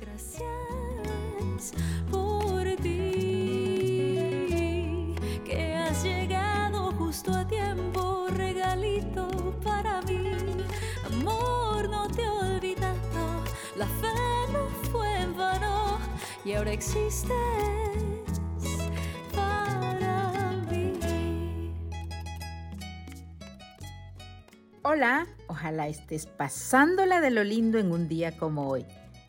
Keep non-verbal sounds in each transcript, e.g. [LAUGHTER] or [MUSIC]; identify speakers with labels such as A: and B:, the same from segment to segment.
A: Gracias por ti, que has llegado justo a tiempo, regalito para mí. Amor, no te he la fe no fue en vano y ahora mí.
B: Hola, ojalá estés pasándola de lo lindo en un día como hoy.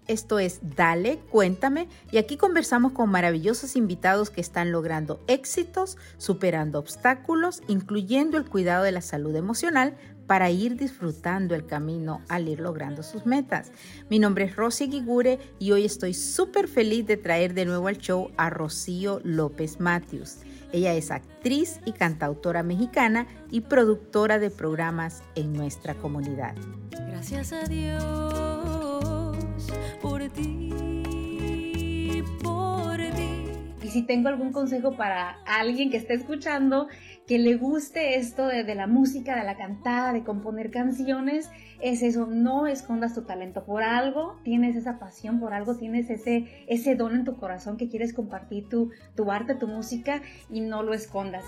B: Esto es Dale, cuéntame, y aquí conversamos con maravillosos invitados que están logrando éxitos, superando obstáculos, incluyendo el cuidado de la salud emocional para ir disfrutando el camino al ir logrando sus metas. Mi nombre es Rosy Guigure y hoy estoy súper feliz de traer de nuevo al show a Rocío López Matthews. Ella es actriz y cantautora mexicana y productora de programas en nuestra comunidad.
A: Gracias a Dios ti, por ti.
C: Y si tengo algún consejo para alguien que esté escuchando, que le guste esto de, de, la música, de la cantada, de componer canciones, es eso, no escondas tu talento. Por algo tienes esa pasión, por algo tienes ese, ese don en tu corazón que quieres compartir tu, tu arte, tu música y no lo escondas.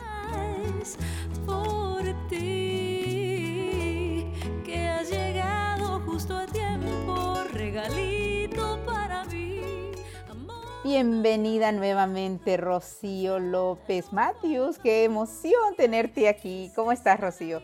A: Por ti, que has llegado justo a tiempo.
B: Bienvenida nuevamente, Rocío López Matthews. Qué emoción tenerte aquí. ¿Cómo estás, Rocío?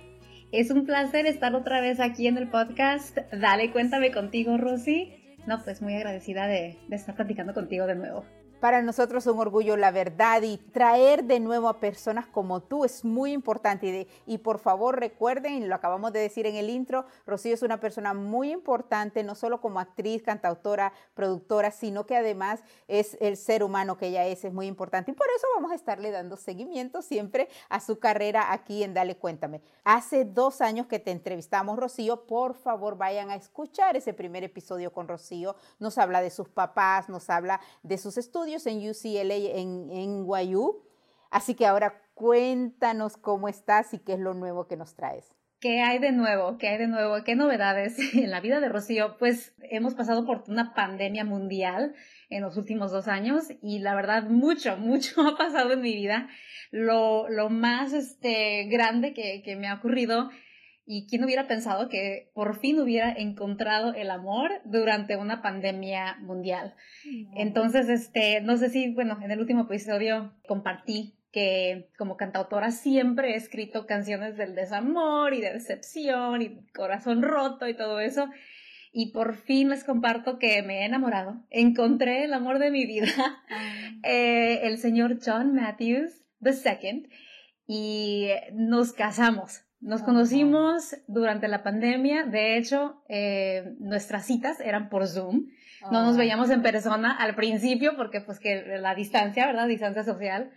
C: Es un placer estar otra vez aquí en el podcast. Dale, cuéntame contigo, Rosy. No, pues muy agradecida de, de estar platicando contigo de nuevo.
B: Para nosotros es un orgullo la verdad y traer de nuevo a personas como tú es muy importante. Y, de, y, por favor recuerden, lo acabamos de decir en el intro, Rocío es una persona muy importante, no solo como actriz, cantautora, productora, sino que además es el ser humano que ella es, es muy importante. Y por eso vamos a estarle dando seguimiento siempre a su carrera aquí en Dale Cuéntame. Hace dos años que te entrevistamos, Rocío, por favor vayan a escuchar ese primer episodio con Rocío. Nos habla de sus papás, nos habla de sus estudios en UCLA, en, en NYU. Así que ahora cuéntanos cómo estás y qué es lo nuevo que nos traes.
C: ¿Qué hay de nuevo? ¿Qué hay de nuevo? ¿Qué novedades en la vida de Rocío? Pues hemos pasado por una pandemia mundial en los últimos dos años y la verdad mucho, [LAUGHS] mucho ha pasado en mi vida. Lo, lo más este, grande que, que me ha ocurrido y quién hubiera pensado que por fin hubiera encontrado el amor durante una pandemia mundial. Entonces, este, no sé si, bueno, en el último episodio compartí que como cantautora siempre he escrito canciones del desamor y de decepción y corazón roto y todo eso. Y por fin les comparto que me he enamorado. Encontré el amor de mi vida, [LAUGHS] eh, el señor John Matthews II, y nos casamos. Nos conocimos durante la pandemia, de hecho, eh, nuestras citas eran por Zoom, no nos veíamos en persona al principio porque pues que la distancia, ¿verdad? Distancia social.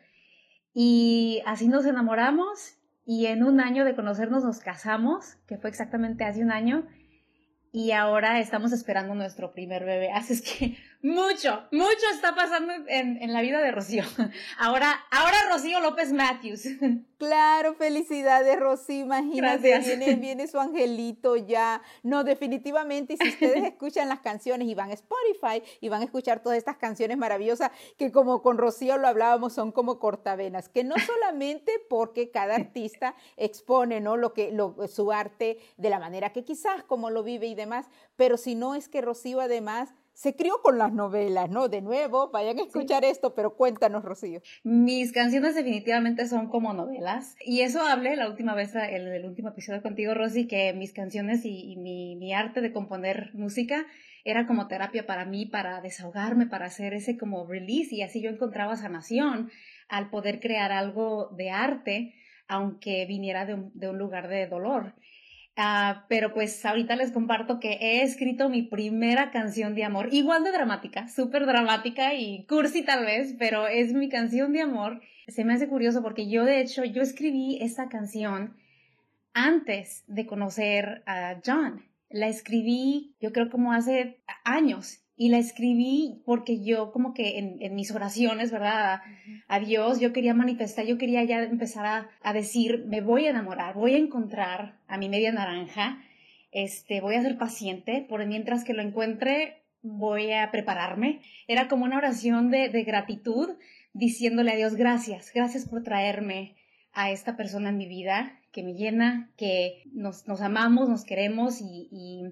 C: Y así nos enamoramos y en un año de conocernos nos casamos, que fue exactamente hace un año, y ahora estamos esperando nuestro primer bebé. [LAUGHS] Así es que mucho, mucho está pasando en, en, la vida de Rocío. [LAUGHS] Ahora, ahora Rocío López Matthews. [LAUGHS]
B: Claro, felicidades, Rocío. Imagínate, viene, viene su angelito ya. No, definitivamente, si ustedes [LAUGHS] escuchan las canciones y van a Spotify y van a escuchar todas estas canciones maravillosas que como con Rocío lo hablábamos, son como cortavenas, que no solamente porque cada artista expone ¿no? lo que, lo, su arte de la manera que quizás como lo vive y demás, pero si no es que Rocío además se crió con las novelas, ¿no? De nuevo, vayan a escuchar sí. esto, pero cuéntanos, Rocío.
C: Mis canciones definitivamente son como novelas. Y eso hablé la última vez, en el último episodio contigo, Rosy, que mis canciones y, y mi, mi, arte de componer música era como terapia para mí, para desahogarme, para hacer ese como release. Y así yo encontraba sanación al poder crear algo de arte, aunque viniera de un, de un lugar de dolor. Uh, pero pues ahorita les comparto que he escrito mi primera canción de amor, igual de dramática, súper dramática y cursi tal vez, pero es mi canción de amor. Se me hace curioso porque yo de hecho, yo escribí esta canción antes de conocer a John. La escribí yo creo como hace años y la escribí porque yo como que en, en mis oraciones, ¿verdad? A, a, Dios, yo quería manifestar, yo quería ya empezar a, a, decir, me voy a enamorar, voy a encontrar a mi media naranja, este, voy a ser paciente, por mientras que lo encuentre, voy a prepararme. Era como una oración de, de gratitud, diciéndole a Dios gracias, gracias por traerme a esta persona en mi vida que me llena, que nos, nos amamos, nos queremos y, y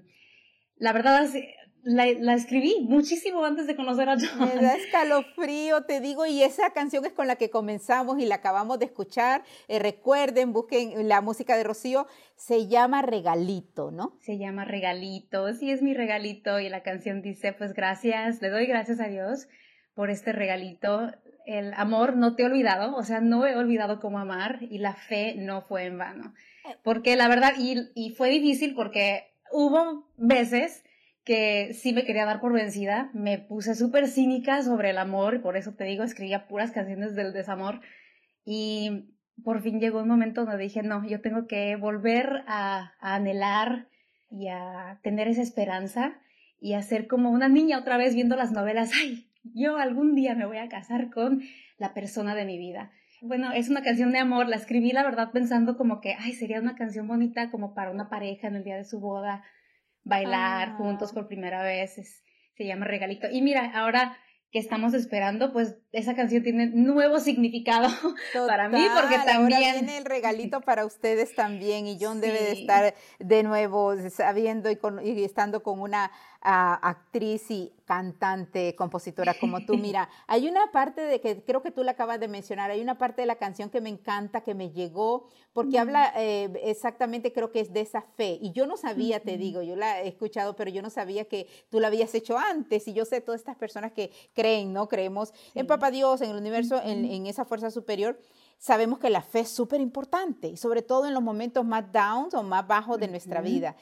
C: la verdad es, la, la, escribí muchísimo antes de conocer a John.
B: Me da escalofrío, te digo, y esa canción es con la que comenzamos y la acabamos de escuchar. Eh, recuerden, busquen la música de Rocío, se llama Regalito, ¿no?
C: Se llama Regalito, sí es mi regalito y la canción dice, pues gracias, le doy gracias a Dios por este regalito. El amor no te he olvidado, o sea, no he olvidado cómo amar y la fe no fue en vano. Eh. Porque la verdad, y, y fue difícil porque hubo veces que sí me quería dar por vencida, me puse súper cínica sobre el amor, por eso te digo, escribía puras canciones del desamor, y por fin llegó un momento donde dije, no, yo tengo que volver a anhelar y a tener esa esperanza y a ser como una niña otra vez viendo las novelas, ay, yo algún día me voy a casar con la persona de mi vida. Bueno, es una canción de amor, la escribí la verdad pensando como que, ay, sería una canción bonita como para una pareja en el día de su boda, bailar ah. juntos por primera vez, se llama Regalito. Y mira, ahora que estamos esperando, pues esa canción tiene nuevo significado [LAUGHS] para mí, porque también...
B: Ahora viene el regalito para ustedes también, y John debe de estar de nuevo sabiendo y, con, y estando con una actriz y cantante, compositora [LAUGHS] como tú. Mira, hay una parte de que creo que tú la acabas de mencionar, hay una parte de la canción que me encanta, que me llegó, porque habla eh, exactamente, creo que es de esa fe. Y yo no sabía, te digo, yo la he escuchado, pero yo no sabía que tú la habías hecho antes. Y yo sé todas estas personas que creen, ¿no? Creemos en Papá Dios, en el universo, en, en esa fuerza superior sabemos que la fe es súper importante, y sobre todo en los momentos más downs o más bajos de nuestra vida.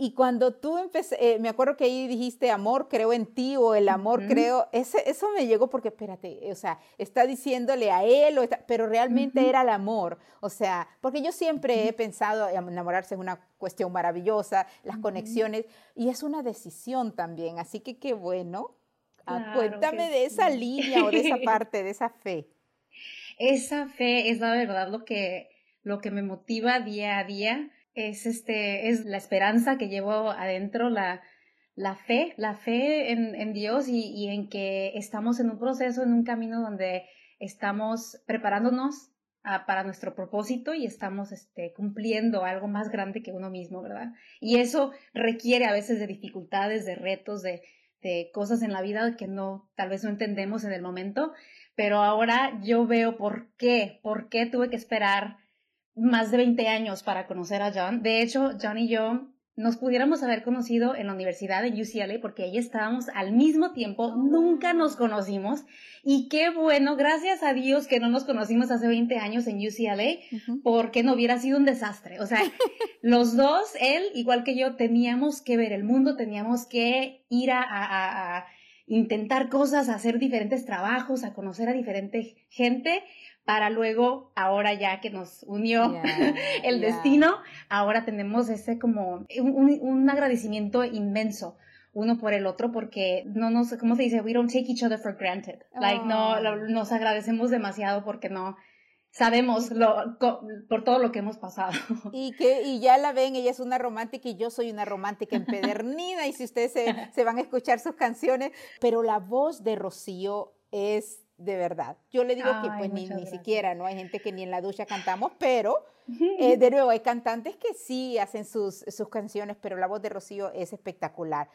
B: Y cuando tú empecé, eh, me acuerdo que ahí dijiste amor, creo en ti o el amor, creo, ese, eso me llegó porque, espérate, o sea, está diciéndole a él, pero realmente era el amor. O sea, porque yo siempre he pensado, enamorarse es una cuestión maravillosa, las conexiones, y es una decisión también. Así que qué bueno. Ah, cuéntame de esa línea o de esa [LAUGHS] parte, de esa fe.
C: Esa fe es la verdad lo que, lo que me motiva día a día es este, es la esperanza que llevo adentro, la, la fe, la fe en, en Dios y, y, en que estamos en un proceso, en un camino donde estamos preparándonos a, para nuestro propósito y estamos este, cumpliendo algo más grande que uno mismo, ¿verdad? Y eso requiere a veces de dificultades, de retos, de, de cosas en la vida que no, tal vez no entendemos en el momento, pero ahora yo veo por qué, por qué tuve que esperar más de 20 años para conocer a John. De hecho, John y yo nos pudiéramos haber conocido en la universidad de UCLA porque ahí estábamos al mismo tiempo, nunca nos conocimos. Y qué bueno, gracias a Dios que no nos conocimos hace 20 años en UCLA porque no hubiera sido un desastre. O sea, [LAUGHS] los dos, él igual que yo, teníamos que ver el mundo, teníamos que ir a, a, a intentar cosas, a hacer diferentes trabajos, a conocer a diferente gente para luego, ahora ya que nos unió [LAUGHS] el destino, ahora tenemos ese como un, un, agradecimiento inmenso uno por el otro porque no nos, ¿cómo se dice? We don't take each other for granted. Like, no, oh. nos agradecemos demasiado porque no, sabemos lo, por todo lo que hemos pasado. [LAUGHS]
B: Y que y ya la ven, ella es una romántica y yo soy una romántica empedernida y si ustedes se, se van a escuchar sus canciones, pero la voz de Rocío es de verdad. Yo le digo que pues ni, ni siquiera, ¿no? Hay gente que ni en la ducha cantamos, pero [LAUGHS] eh, de nuevo hay cantantes que sí hacen sus, sus canciones, pero la voz de Rocío es espectacular.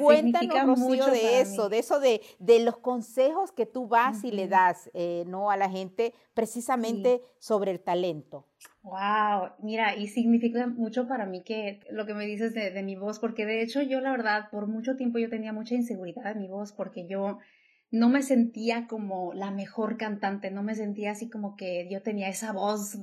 B: cuéntanos, Rocío, de eso, de eso de, de, los consejos que tú vas y le das, eh, ¿no? A la gente precisamente sobre el talento.
C: Wow, mira, y significa mucho para mí que lo que me dices de, de mi voz, porque de hecho yo la verdad por mucho tiempo yo tenía mucha inseguridad en mi voz, porque yo no me sentía como la mejor cantante, no me sentía así como que yo tenía esa voz,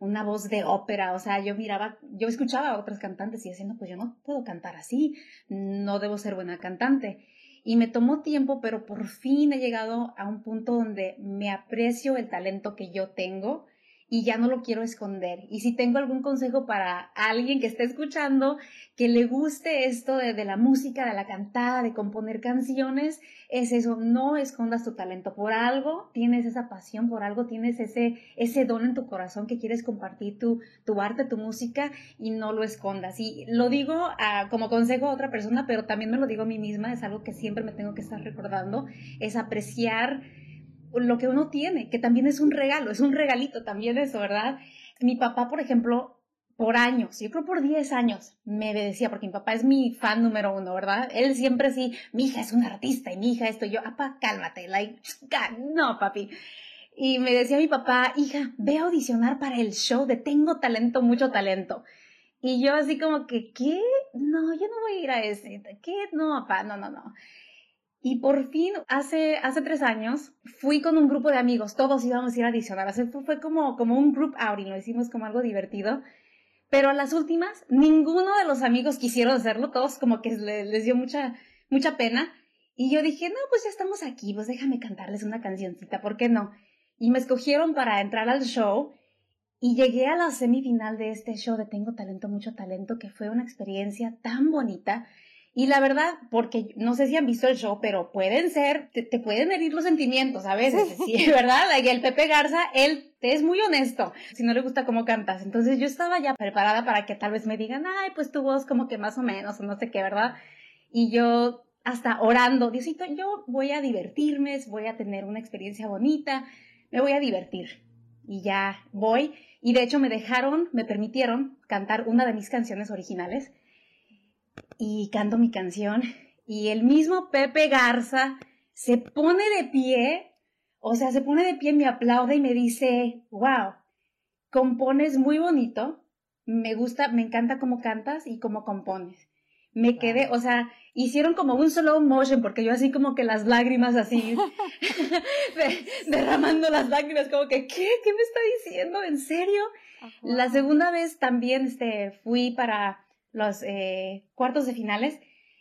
C: una voz de ópera, o sea, yo miraba, yo escuchaba a otras cantantes y diciendo, pues yo no puedo cantar así, no debo ser buena cantante. Y me tomó tiempo, pero por fin he llegado a un punto donde me aprecio el talento que yo tengo y ya no lo quiero esconder. Y si tengo algún consejo para alguien que esté escuchando, que le guste esto de, de, la música, de la cantada, de componer canciones, es eso, no escondas tu talento. Por algo tienes esa pasión, por algo tienes ese, ese don en tu corazón que quieres compartir tu, tu arte, tu música y no lo escondas. Y lo digo a, como consejo a otra persona, pero también me lo digo a mí misma, es algo que siempre me tengo que estar recordando, es apreciar lo que uno tiene, que también es un regalo, es un regalito también eso, ¿verdad? Mi papá, por ejemplo, por años, yo creo por 10 años, me decía, porque mi papá es mi fan número uno, ¿verdad? Él siempre sí, mi hija es una artista y mi hija esto, yo, apa, cálmate, like, no, papi. Y me decía mi papá, hija, ve a audicionar para el show de Tengo Talento, Mucho Talento. Y yo así como que, ¿qué? No, yo no voy a ir a ese. ¿Qué? No, papá, no, no, no. Y por fin, hace, hace tres años, fui con un grupo de amigos, todos íbamos a ir a adicionar. fue, fue como, como un group outing, lo hicimos como algo divertido. Pero a las últimas, ninguno de los amigos quisieron hacerlo, todos como que les, les dio mucha, mucha pena. Y yo dije, no, pues ya estamos aquí, pues déjame cantarles una cancioncita, ¿por qué no? Y me escogieron para entrar al show y llegué a la semifinal de este show de Tengo Talento, Mucho Talento, que fue una experiencia tan bonita y la verdad, porque no sé si han visto el show, pero pueden ser, te, pueden herir los sentimientos a veces, sí, [LAUGHS] ¿verdad? Y el Pepe Garza, él es muy honesto, si no le gusta cómo cantas. Entonces yo estaba ya preparada para que tal vez me digan, ay, pues tu voz como que más o menos, o no sé qué, ¿verdad? Y yo hasta orando, Diosito, yo voy a divertirme, voy a tener una experiencia bonita, me voy a divertir. Y ya voy. Y de hecho me dejaron, me permitieron cantar una de mis canciones originales y canto mi canción y el mismo Pepe Garza se pone de pie, o sea, se pone de pie, me aplaude y me dice, wow, compones muy bonito, me gusta, me encanta cómo cantas y cómo compones. Me quedé, o sea, hicieron como un slow motion, porque yo así como que las lágrimas así, [LAUGHS] derramando las lágrimas, como que, ¿qué? ¿Qué me está diciendo? ¿En serio? La segunda vez también este, fui para los eh, cuartos de finales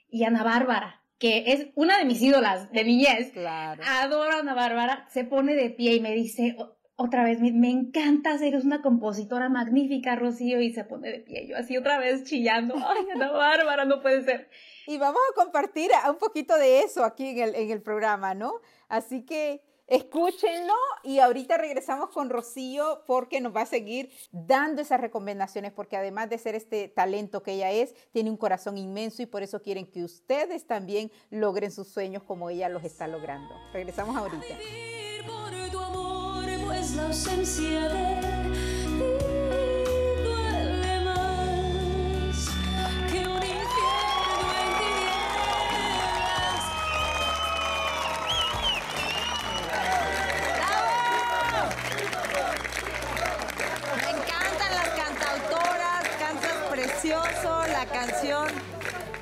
C: y Ana Bárbara, que es una de mis ídolas de niñez. Claro. Adoro a Ana Bárbara, se pone de pie y me dice otra vez, me, me encanta, eres una compositora magnífica, Rocío, y se pone de pie. Yo así otra vez chillando, ay, Ana [LAUGHS] Bárbara, no puede ser.
B: Y vamos a compartir un poquito de eso aquí en el, en el programa, ¿no? Así que Escúchenlo y ahorita regresamos con Rocío porque nos va a seguir dando esas recomendaciones porque además de ser este talento que ella es, tiene un corazón inmenso y por eso quieren que ustedes también logren sus sueños como ella los está logrando. Regresamos ahorita. Pues la ausencia de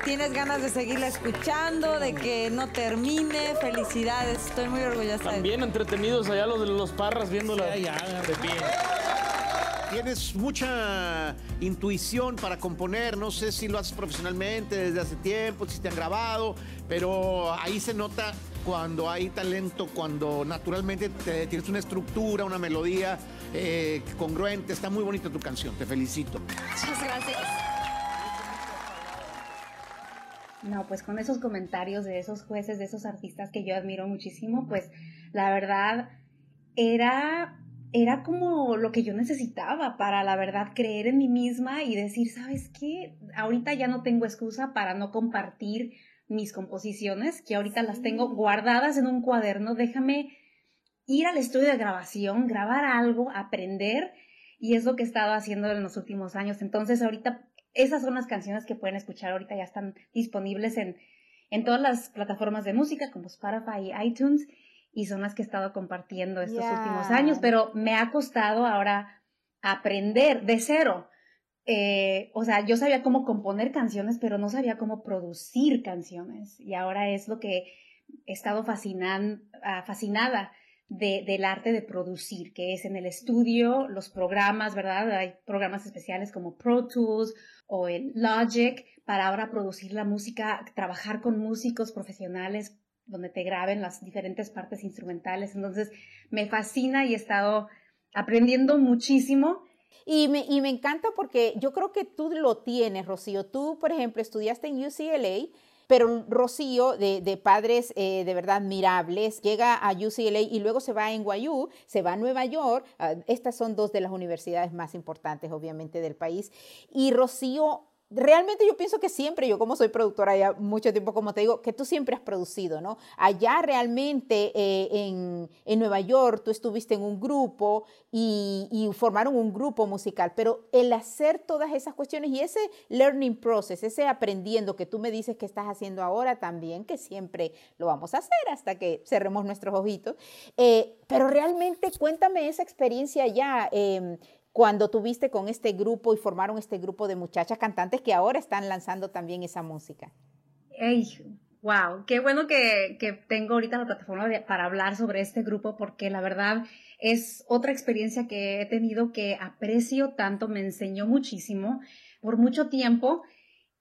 D: tienes ganas de seguirla escuchando, de que no termine. Felicidades, estoy muy orgullosa.
E: También entretenidos allá los de los parras viéndola de pie.
F: Tienes mucha intuición para componer, no sé si lo haces profesionalmente desde hace tiempo, si te han grabado, pero ahí se nota cuando hay talento, cuando naturalmente tienes una estructura, una melodía eh, congruente. Está muy bonita tu canción, te felicito.
C: Muchas gracias. No, pues con esos comentarios de esos jueces, de esos artistas que yo admiro muchísimo, pues la verdad era era como lo que yo necesitaba para la verdad creer en mí misma y decir, ¿sabes qué? Ahorita ya no tengo excusa para no compartir mis composiciones, que ahorita las tengo guardadas en un cuaderno, déjame ir al estudio de grabación, grabar algo, aprender, y es lo que he estado haciendo en los últimos años. Entonces ahorita esas son las canciones que pueden escuchar ahorita, ya están disponibles en, en todas las plataformas de música como Spotify y iTunes y son las que he estado compartiendo estos últimos años, pero me ha costado ahora aprender de cero. Eh, o sea, yo sabía cómo componer canciones, pero no sabía cómo producir canciones. Y ahora es lo que he estado fascinan, ah, fascinada de, del arte de producir, que es en el estudio, los programas, ¿verdad? Hay programas especiales como Pro Tools o el Logic para ahora producir la música, trabajar con músicos profesionales donde te graben las diferentes partes instrumentales. Entonces, me fascina y he estado aprendiendo muchísimo.
B: Y me, y me encanta porque yo creo que tú lo tienes, Rocío. Tú, por ejemplo, estudiaste en UCLA pero Rocío, de, de padres eh, de verdad admirables, llega a UCLA y luego se va a NYU, se va a Nueva York. Ah, estas son dos de las universidades más importantes, obviamente, del país. Y Rocío realmente yo pienso que siempre, yo como soy productora ya mucho tiempo, como te digo, que tú siempre has producido, ¿no? Allá realmente eh, en, en, Nueva York tú estuviste en un grupo y, y, formaron un grupo musical, pero el hacer todas esas cuestiones y ese learning process, ese aprendiendo que tú me dices que estás haciendo ahora también, que siempre lo vamos a hacer hasta que cerremos nuestros ojitos, eh, pero realmente cuéntame esa experiencia allá. Eh, cuando tuviste con este grupo y formaron este grupo de muchachas cantantes que ahora están lanzando también esa música.
C: ¡Ey! ¡Wow! Qué bueno que, tengo ahorita la plataforma para hablar sobre este grupo porque la verdad es otra experiencia que he tenido que aprecio tanto, me enseñó muchísimo. Por mucho tiempo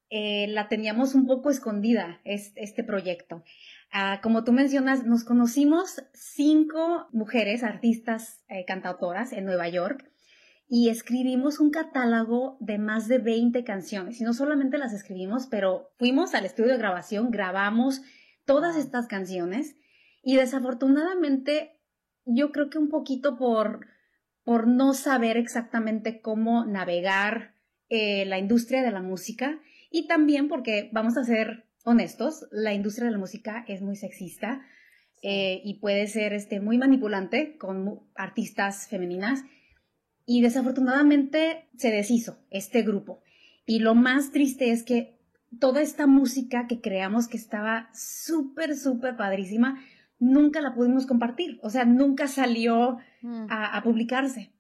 C: eh, la teníamos un poco escondida, este proyecto. Ah, como tú mencionas, nos conocimos cinco mujeres, artistas, eh, cantautoras en Nueva York y escribimos un catálogo de más de 20 canciones. Y no solamente las escribimos, pero fuimos al estudio de grabación, grabamos todas estas canciones. Y desafortunadamente yo creo que un poquito por, por no saber exactamente cómo navegar eh, la industria de la música y también porque, vamos a ser honestos, la industria de la música es muy sexista eh, y puede ser este, muy manipulante con artistas femeninas y desafortunadamente se deshizo este grupo. Y lo más triste es que toda esta música que creamos que estaba súper, súper padrísima, nunca la pudimos compartir. O sea, nunca salió mm. a, a publicarse.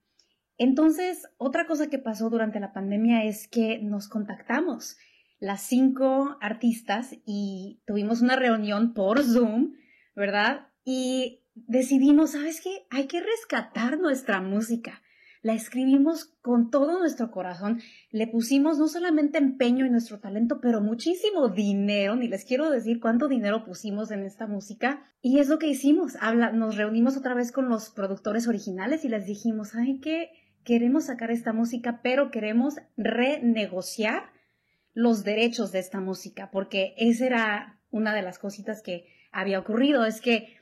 C: Entonces, otra cosa que pasó durante la pandemia es que nos contactamos las cinco artistas y tuvimos una reunión por Zoom, ¿verdad? Y decidimos, ¿sabes qué? Hay que rescatar nuestra música la escribimos con todo nuestro corazón, le pusimos no solamente empeño en nuestro talento, pero muchísimo dinero, ni les quiero decir cuánto dinero pusimos en esta música, y es lo que hicimos, Habla, nos reunimos otra vez con los productores originales y les dijimos, ay, que queremos sacar esta música, pero queremos renegociar los derechos de esta música, porque esa era una de las cositas que había ocurrido, es que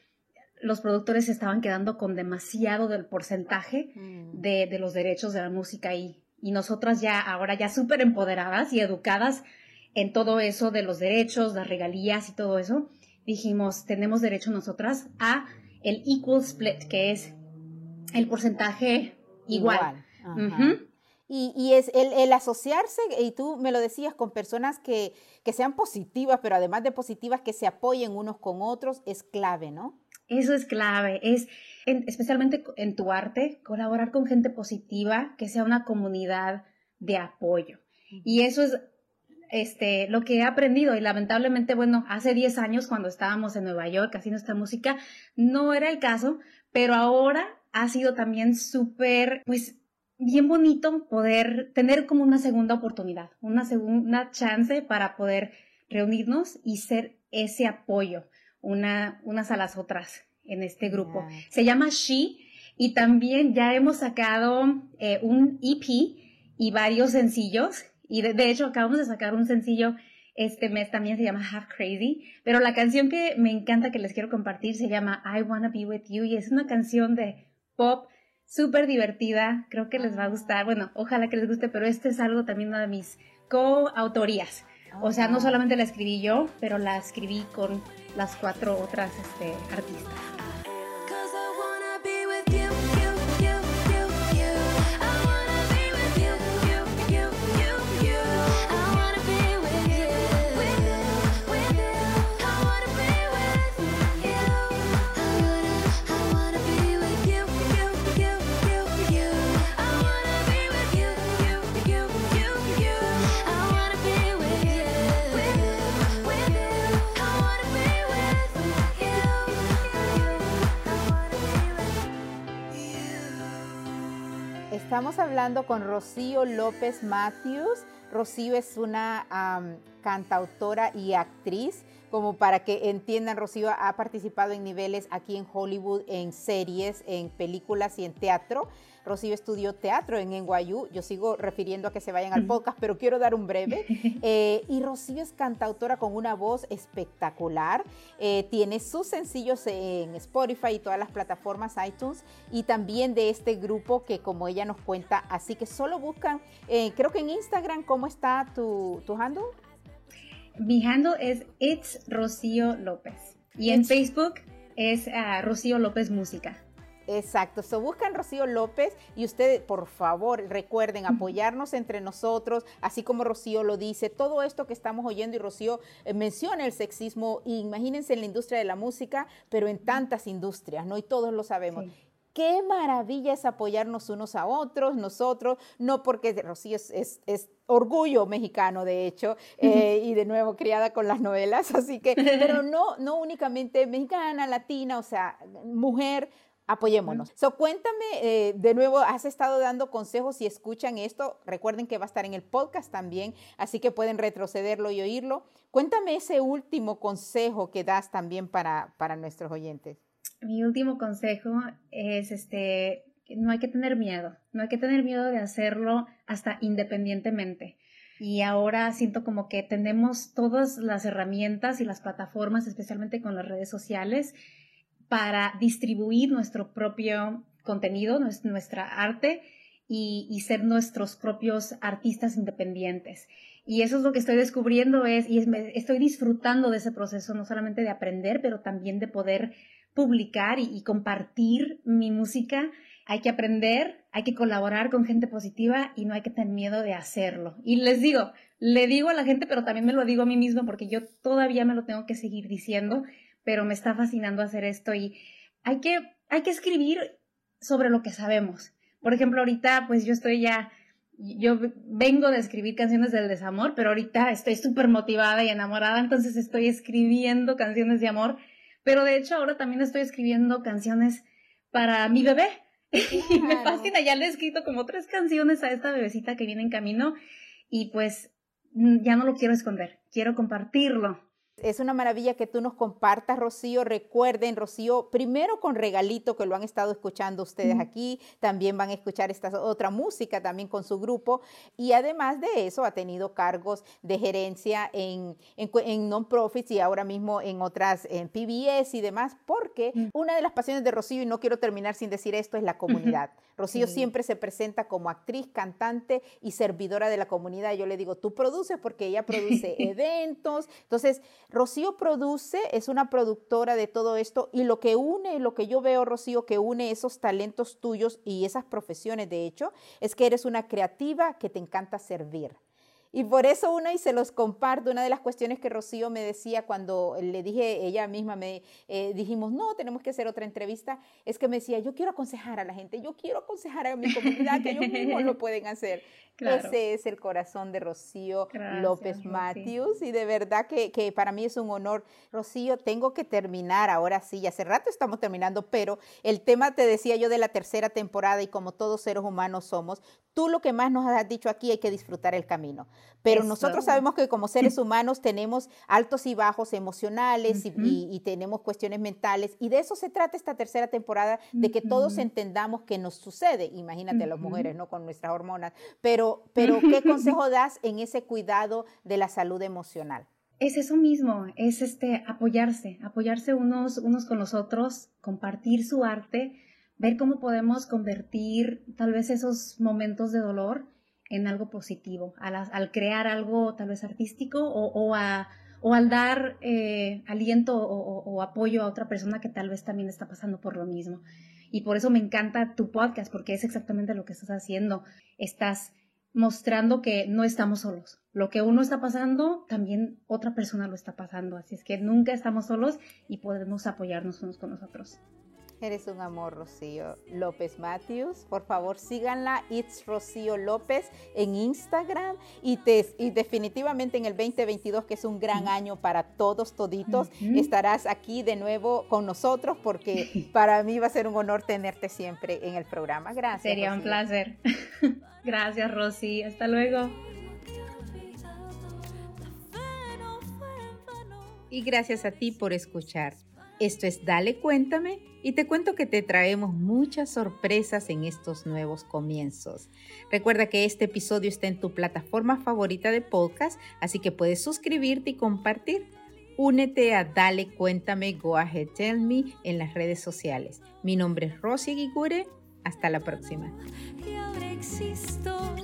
C: los productores se estaban quedando con demasiado del porcentaje mm. de, los derechos de la música y, y nosotras ya ahora ya súper empoderadas y educadas en todo eso de los derechos, las regalías y todo eso, dijimos, tenemos derecho nosotras a el equal split, que es el porcentaje igual.
B: Y, es el, asociarse, y tú me lo decías, con personas que, que sean positivas, pero además de positivas, que se apoyen unos con otros, es clave, ¿no?
C: Eso es clave, es especialmente en tu arte, colaborar con gente positiva, que sea una comunidad de apoyo. Y eso es este, lo que he aprendido y lamentablemente, bueno, hace 10 años cuando estábamos en Nueva York haciendo esta música, no era el caso, pero ahora ha sido también súper, pues, bien bonito poder tener como una segunda oportunidad, una segunda chance para poder reunirnos y ser ese apoyo una, unas a las otras en este grupo. Se llama She y también ya hemos sacado eh, un EP y varios sencillos. Y de, hecho acabamos de sacar un sencillo este mes también se llama Half Crazy, pero la canción que me encanta que les quiero compartir se llama I Wanna Be With You. Y es una canción de pop súper divertida, creo que les va a gustar, bueno, ojalá que les guste, pero este es algo también una de mis coautorías. O sea, no solamente la escribí yo, pero la escribí con las cuatro otras este, artistas.
B: Estamos hablando con Rocío López Matthews. Rocío es una cantautora y actriz. Como para que entiendan, Rocío ha participado en niveles aquí en Hollywood, en series, en películas y en teatro. Rocío estudió teatro en NYU. Yo sigo refiriendo a que se vayan al podcast, pero quiero dar un breve. [LAUGHS] Eh, y Rocío es cantautora con una voz espectacular. Eh, tiene sus sencillos en Spotify y todas las plataformas iTunes y también de este grupo que como ella nos cuenta, así que solo buscan, eh, creo que en Instagram, ¿cómo está tu, tu handle?
C: Mi handle es It's Rocío López y en Facebook es uh, Rocío López Música.
B: Exacto, so buscan Rocío López y ustedes, por favor, recuerden apoyarnos entre nosotros, así como Rocío lo dice, todo esto que estamos oyendo y Rocío eh, menciona el sexismo, imagínense en la industria de la música, pero en tantas industrias, ¿no? Y todos lo sabemos. Qué maravilla es apoyarnos unos a otros, nosotros, no porque Rocío es, es, orgullo mexicano, de hecho, eh, y de nuevo criada con las novelas, [LAUGHS] así que, pero [LAUGHS] no, no únicamente mexicana, latina, o sea, mujer, apoyémonos. So, cuéntame, eh, de nuevo, has estado dando consejos y escuchan esto. Recuerden que va a estar en el podcast también, así que pueden retrocederlo y oírlo. Cuéntame ese último consejo que das también para, para nuestros oyentes.
C: Mi último consejo es este, no hay que tener miedo, no hay que tener miedo de hacerlo hasta independientemente. Y ahora siento como que tenemos todas las herramientas y las plataformas, especialmente con las redes sociales, para distribuir nuestro propio contenido, nuestra arte y, ser nuestros propios artistas independientes. Y eso es lo que estoy descubriendo es, y estoy disfrutando de ese proceso, no solamente de aprender, pero también de poder publicar y, compartir mi música. Hay que aprender, hay que colaborar con gente positiva y no hay que tener miedo de hacerlo. Y les digo, le digo a la gente, pero también me lo digo a mí misma porque yo todavía me lo tengo que seguir diciendo pero me está fascinando hacer esto y hay que, hay que escribir sobre lo que sabemos. Por ejemplo, ahorita pues yo estoy ya, yo vengo de escribir canciones del desamor, pero ahorita estoy súper motivada y enamorada, entonces estoy escribiendo canciones de amor, pero de hecho ahora también estoy escribiendo canciones para mi bebé. [LAUGHS] Y me fascina, ya le he escrito como tres canciones a esta bebecita que viene en camino y pues ya no lo quiero esconder, quiero compartirlo
B: es una maravilla que tú nos compartas, Rocío. Recuerden, Rocío, primero con regalito que lo han estado escuchando ustedes aquí, también van a escuchar esta otra música también con su grupo y además de eso ha tenido cargos de gerencia en, en, non-profits y ahora mismo en otras, en PBS y demás, porque una de las pasiones de Rocío, y no quiero terminar sin decir esto, es la comunidad. Rocío siempre se presenta como actriz, cantante y servidora de la comunidad. Yo le digo, tú produces porque ella produce [LAUGHS] eventos. Entonces, Rocío produce, es una productora de todo esto y lo que une, lo que yo veo, Rocío, que une esos talentos tuyos y esas profesiones, de hecho, es que eres una creativa que te encanta servir. Y por eso una, y se los comparto, una de las cuestiones que Rocío me decía cuando le dije, ella misma me eh, dijimos, no, tenemos que hacer otra entrevista, es que me decía, yo quiero aconsejar a la gente, yo quiero aconsejar a mi comunidad que ellos mismos lo pueden hacer. [LAUGHS] Ese es el corazón de Rocío López Matthews y de verdad que, que, para mí es un honor. Rocío, tengo que terminar ahora sí, hace rato estamos terminando, pero el tema te decía yo de la tercera temporada y como todos seres humanos somos, tú lo que más nos has dicho aquí hay que disfrutar el camino. Pero nosotros sabemos que como seres humanos tenemos altos y bajos emocionales y, tenemos cuestiones mentales y de eso se trata esta tercera temporada, de que todos entendamos qué nos sucede. Imagínate las mujeres, ¿no? Con nuestras hormonas. Pero, pero [LAUGHS] ¿qué consejo das en ese cuidado de la salud emocional?
C: Es eso mismo, es este apoyarse, apoyarse unos, unos con los otros, compartir su arte, ver cómo podemos convertir tal vez esos momentos de dolor en algo positivo, al, crear algo tal vez artístico o, al dar eh, aliento o, apoyo a otra persona que tal vez también está pasando por lo mismo. Y por eso me encanta tu podcast, porque es exactamente lo que estás haciendo. Estás mostrando que no estamos solos. Lo que uno está pasando, también otra persona lo está pasando. Así es que nunca estamos solos y podemos apoyarnos unos con nosotros.
B: Eres un amor, Rocío López Matthews. Por favor, síganla, It's Rocío López en Instagram y, y definitivamente en el 2022, que es un gran año para todos, toditos, estarás aquí de nuevo con nosotros porque [LAUGHS] para mí va a ser un honor tenerte siempre en el programa. Gracias.
C: Sería un placer. [LAUGHS] Gracias, Rosy. Hasta luego.
B: Y gracias a ti por escuchar. Esto es Dale Cuéntame y te cuento que te traemos muchas sorpresas en estos nuevos comienzos. Recuerda que este episodio está en tu plataforma favorita de podcast, así que puedes suscribirte y compartir. Únete a Dale Cuéntame Go Ahead Tell Me en las redes sociales. Mi nombre es Rosy Guigure. Hasta la próxima.
A: Y ahora existo